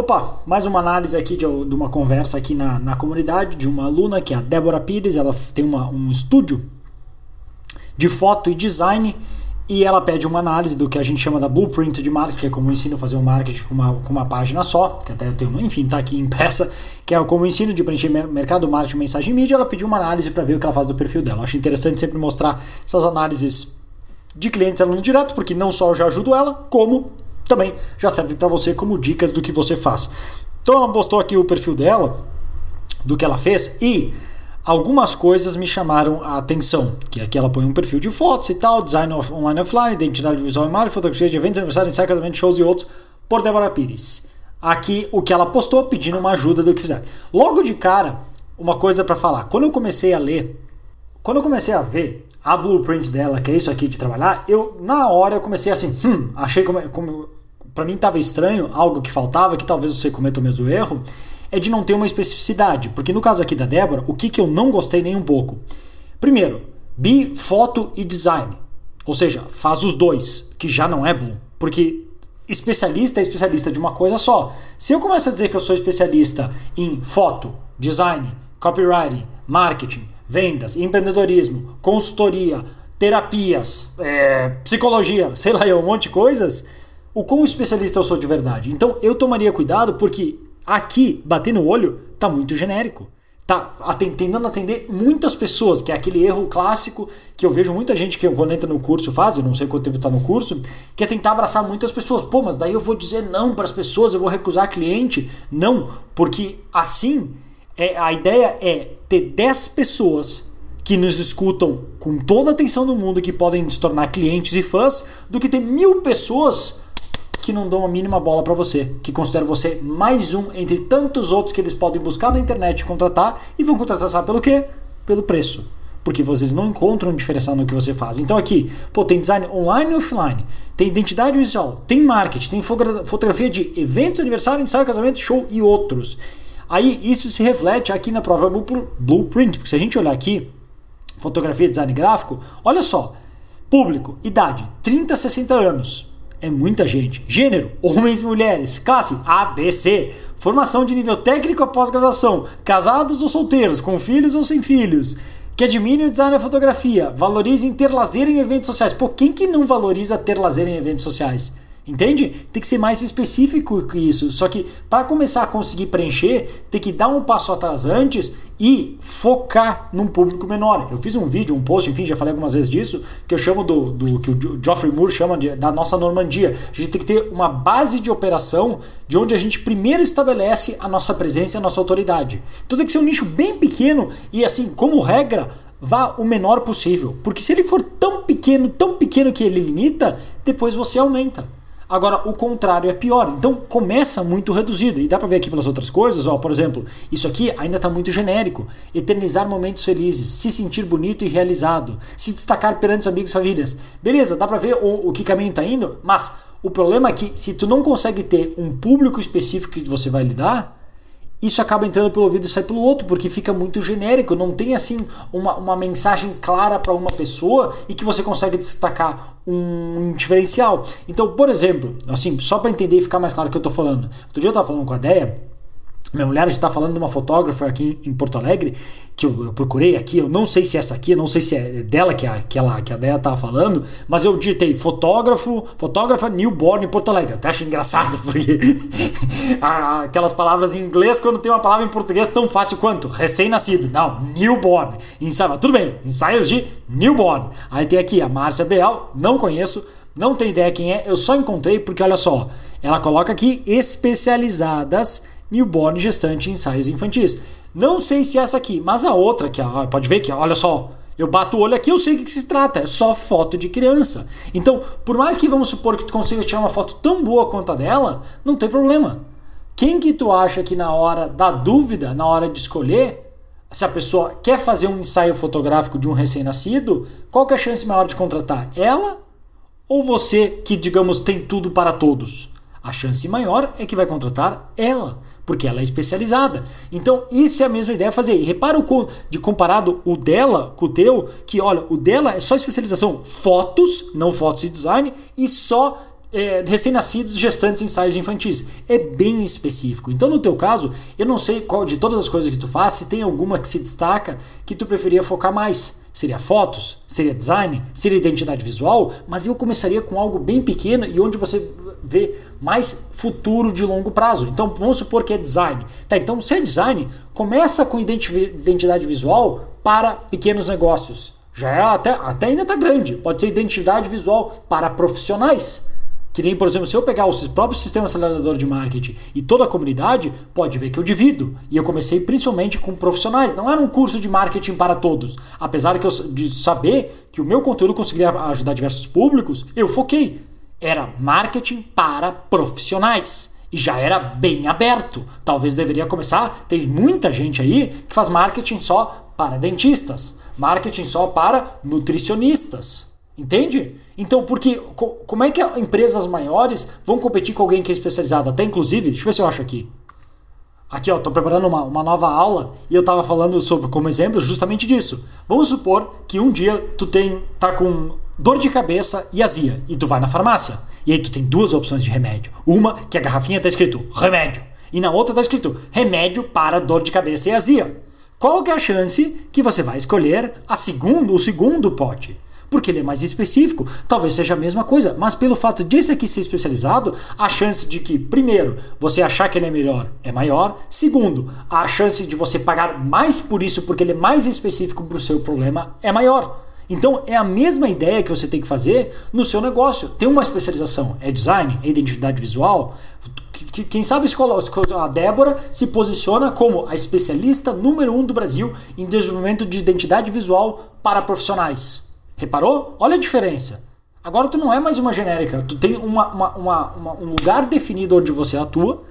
Opa, mais uma análise aqui de, de uma conversa aqui na, na comunidade de uma aluna que é a Débora Pires. Ela tem uma, um estúdio de foto e design e ela pede uma análise do que a gente chama da blueprint de marketing, que é como eu ensino a fazer um marketing com uma, com uma página só, que até eu tenho, enfim, tá aqui impressa, que é como eu ensino de preencher mercado, marketing, mensagem e mídia. Ela pediu uma análise para ver o que ela faz do perfil dela. Eu acho interessante sempre mostrar essas análises de clientes alunos direto, porque não só eu já ajudo ela, como também já serve para você como dicas do que você faz. Então ela postou aqui o perfil dela, do que ela fez e algumas coisas me chamaram a atenção. Que aqui ela põe um perfil de fotos e tal, design of, online offline, identidade visual e marketing, fotografia de eventos, aniversário, ensaio, casamento, shows e outros, por Débora Pires. Aqui o que ela postou pedindo uma ajuda do que fizer. Logo de cara, uma coisa para falar. Quando eu comecei a ler, quando eu comecei a ver a blueprint dela, que é isso aqui de trabalhar, eu na hora eu comecei assim, hum, achei como, como para mim estava estranho, algo que faltava, que talvez você cometa o mesmo erro é de não ter uma especificidade. Porque no caso aqui da Débora, o que, que eu não gostei nem um pouco? Primeiro, bi, foto e design. Ou seja, faz os dois, que já não é bom. Porque especialista é especialista de uma coisa só. Se eu começo a dizer que eu sou especialista em foto, design, copywriting, marketing, vendas, empreendedorismo, consultoria, terapias, é, psicologia, sei lá, um monte de coisas, o quão especialista eu sou de verdade. Então eu tomaria cuidado porque Aqui, bater no olho, tá muito genérico. Tá tentando atender muitas pessoas, que é aquele erro clássico que eu vejo muita gente que quando entra no curso faz, eu não sei quanto tempo está no curso, que é tentar abraçar muitas pessoas. Pô, mas daí eu vou dizer não para as pessoas, eu vou recusar cliente. Não, porque assim é, a ideia é ter 10 pessoas que nos escutam com toda a atenção do mundo, que podem se tornar clientes e fãs, do que ter mil pessoas que não dão a mínima bola para você, que consideram você mais um entre tantos outros que eles podem buscar na internet e contratar e vão contratar sabe pelo quê? Pelo preço. Porque vocês não encontram diferencial no que você faz. Então aqui, pô, tem design online e offline, tem identidade visual, tem marketing, tem fotografia de eventos, aniversário, ensaio, casamento, show e outros. Aí isso se reflete aqui na própria blueprint, porque se a gente olhar aqui, fotografia, design gráfico, olha só, público, idade, 30 a 60 anos, é muita gente. Gênero, homens e mulheres. Classe A, B, C. Formação de nível técnico após graduação. Casados ou solteiros, com filhos ou sem filhos. Que admire o design da fotografia. Valorizem ter lazer em eventos sociais. Pô, quem que não valoriza ter lazer em eventos sociais? Entende? Tem que ser mais específico que isso. Só que para começar a conseguir preencher, tem que dar um passo atrás antes e focar num público menor. Eu fiz um vídeo, um post, enfim, já falei algumas vezes disso, que eu chamo do, do que o Geoffrey Moore chama de, da nossa Normandia. A gente tem que ter uma base de operação de onde a gente primeiro estabelece a nossa presença e a nossa autoridade. Então tem que ser um nicho bem pequeno e assim, como regra, vá o menor possível. Porque se ele for tão pequeno, tão pequeno que ele limita, depois você aumenta. Agora, o contrário é pior. Então, começa muito reduzido. E dá para ver aqui pelas outras coisas, ó, por exemplo, isso aqui ainda está muito genérico. Eternizar momentos felizes, se sentir bonito e realizado, se destacar perante os amigos e famílias. Beleza, dá para ver o, o que caminho está indo, mas o problema é que se tu não consegue ter um público específico que você vai lidar, isso acaba entrando pelo ouvido e sai pelo outro, porque fica muito genérico, não tem assim uma, uma mensagem clara para uma pessoa e que você consegue destacar um diferencial. Então, por exemplo, assim, só para entender e ficar mais claro o que eu estou falando. Outro dia eu estava falando com a Deia, minha mulher está falando de uma fotógrafa aqui em Porto Alegre, que eu, eu, procurei aqui, eu não sei se é essa aqui, eu não sei se é dela que a, que ela, que a Deia estava falando, mas eu digitei fotógrafo, fotógrafa newborn em Porto Alegre. Até acho engraçado, porque aquelas palavras em inglês, quando tem uma palavra em português tão fácil quanto recém-nascido. Não, newborn. Ensaio, tudo bem, ensaios de newborn. Aí tem aqui a Márcia Beal, não conheço, não tenho ideia quem é, eu só encontrei porque olha só, ela coloca aqui especializadas newborn, gestante ensaios infantis. Não sei se é essa aqui, mas a outra, que pode ver que, olha só, eu bato o olho aqui, eu sei o que se trata, é só foto de criança. Então, por mais que vamos supor que tu consiga tirar uma foto tão boa quanto a dela, não tem problema. Quem que tu acha que na hora da dúvida, na hora de escolher, se a pessoa quer fazer um ensaio fotográfico de um recém-nascido, qual que é a chance maior de contratar? Ela ou você que, digamos, tem tudo para todos? A chance maior é que vai contratar ela, porque ela é especializada. Então, isso é a mesma ideia fazer. E repara o de comparado o dela com o teu, que olha, o dela é só especialização fotos, não fotos e design, e só é, recém-nascidos, gestantes, ensaios infantis. É bem específico. Então, no teu caso, eu não sei qual de todas as coisas que tu faz, se tem alguma que se destaca que tu preferia focar mais. Seria fotos? Seria design? Seria identidade visual? Mas eu começaria com algo bem pequeno e onde você vê mais futuro de longo prazo. Então vamos supor que é design. Tá, então se é design, começa com identidade visual para pequenos negócios. Já é até, até ainda está grande. Pode ser identidade visual para profissionais. Que nem, por exemplo, se eu pegar o próprio sistema acelerador de marketing e toda a comunidade, pode ver que eu divido. E eu comecei principalmente com profissionais. Não era um curso de marketing para todos. Apesar que eu, de saber que o meu conteúdo conseguiria ajudar diversos públicos, eu foquei. Era marketing para profissionais. E já era bem aberto. Talvez deveria começar. Tem muita gente aí que faz marketing só para dentistas, marketing só para nutricionistas. Entende? Então, porque como é que empresas maiores vão competir com alguém que é especializado? Até inclusive, deixa eu ver se eu acho aqui. Aqui, ó, tô preparando uma, uma nova aula e eu tava falando sobre, como exemplo, justamente disso. Vamos supor que um dia tu tem, tá com dor de cabeça e azia e tu vai na farmácia. E aí tu tem duas opções de remédio. Uma que a garrafinha tá escrito remédio e na outra tá escrito remédio para dor de cabeça e azia. Qual que é a chance que você vai escolher a segundo, o segundo pote? Porque ele é mais específico. Talvez seja a mesma coisa, mas pelo fato de esse aqui ser especializado, a chance de que, primeiro, você achar que ele é melhor é maior. Segundo, a chance de você pagar mais por isso porque ele é mais específico para o seu problema é maior. Então é a mesma ideia que você tem que fazer no seu negócio. Tem uma especialização, é design, é identidade visual. Quem sabe a Débora se posiciona como a especialista número um do Brasil em desenvolvimento de identidade visual para profissionais. Reparou? Olha a diferença. Agora tu não é mais uma genérica, tu tem uma, uma, uma, um lugar definido onde você atua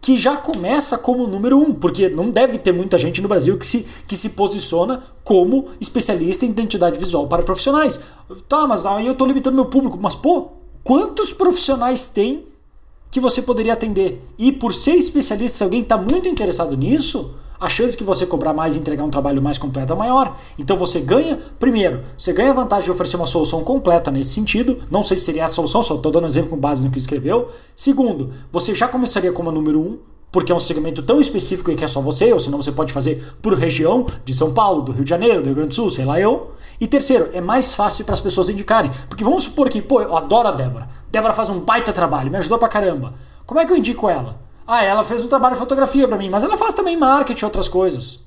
que já começa como número um, porque não deve ter muita gente no Brasil que se, que se posiciona como especialista em identidade visual para profissionais. Tá, mas aí eu estou limitando meu público, mas pô, quantos profissionais tem que você poderia atender? E por ser especialista, se alguém está muito interessado nisso, a chance que você cobrar mais e entregar um trabalho mais completo é maior. Então você ganha, primeiro, você ganha a vantagem de oferecer uma solução completa nesse sentido. Não sei se seria a solução, só estou dando um exemplo com base no que escreveu. Segundo, você já começaria como número um, porque é um segmento tão específico e que é só você, ou senão você pode fazer por região de São Paulo, do Rio de Janeiro, do Rio Grande do Sul, sei lá eu. E terceiro, é mais fácil para as pessoas indicarem. Porque vamos supor que, pô, eu adoro a Débora. Débora faz um baita trabalho, me ajudou pra caramba. Como é que eu indico ela? Ah, ela fez um trabalho de fotografia para mim, mas ela faz também marketing e outras coisas.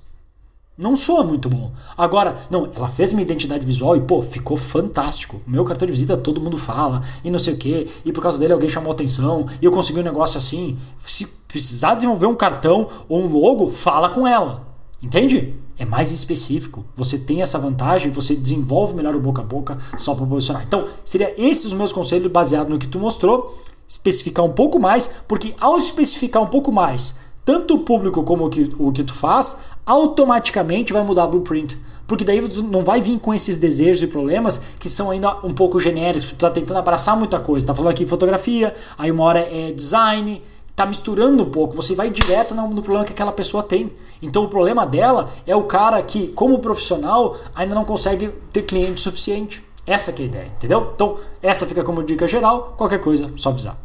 Não soa muito bom. Agora, não, ela fez minha identidade visual e, pô, ficou fantástico. Meu cartão de visita todo mundo fala e não sei o quê. E por causa dele alguém chamou atenção e eu consegui um negócio assim. Se precisar desenvolver um cartão ou um logo, fala com ela. Entende? É mais específico. Você tem essa vantagem, você desenvolve melhor o boca a boca só para posicionar. Então, seria esses os meus conselhos baseados no que tu mostrou especificar um pouco mais, porque ao especificar um pouco mais, tanto o público como o que, o que tu faz, automaticamente vai mudar o blueprint. Porque daí tu não vai vir com esses desejos e problemas que são ainda um pouco genéricos. Tu tá tentando abraçar muita coisa. Tá falando aqui fotografia, aí uma hora é design, tá misturando um pouco. Você vai direto no, problema que aquela pessoa tem. Então o problema dela é o cara que, como profissional, ainda não consegue ter cliente suficiente. Essa é a ideia, entendeu? Então, essa fica como dica geral. Qualquer coisa, só avisar.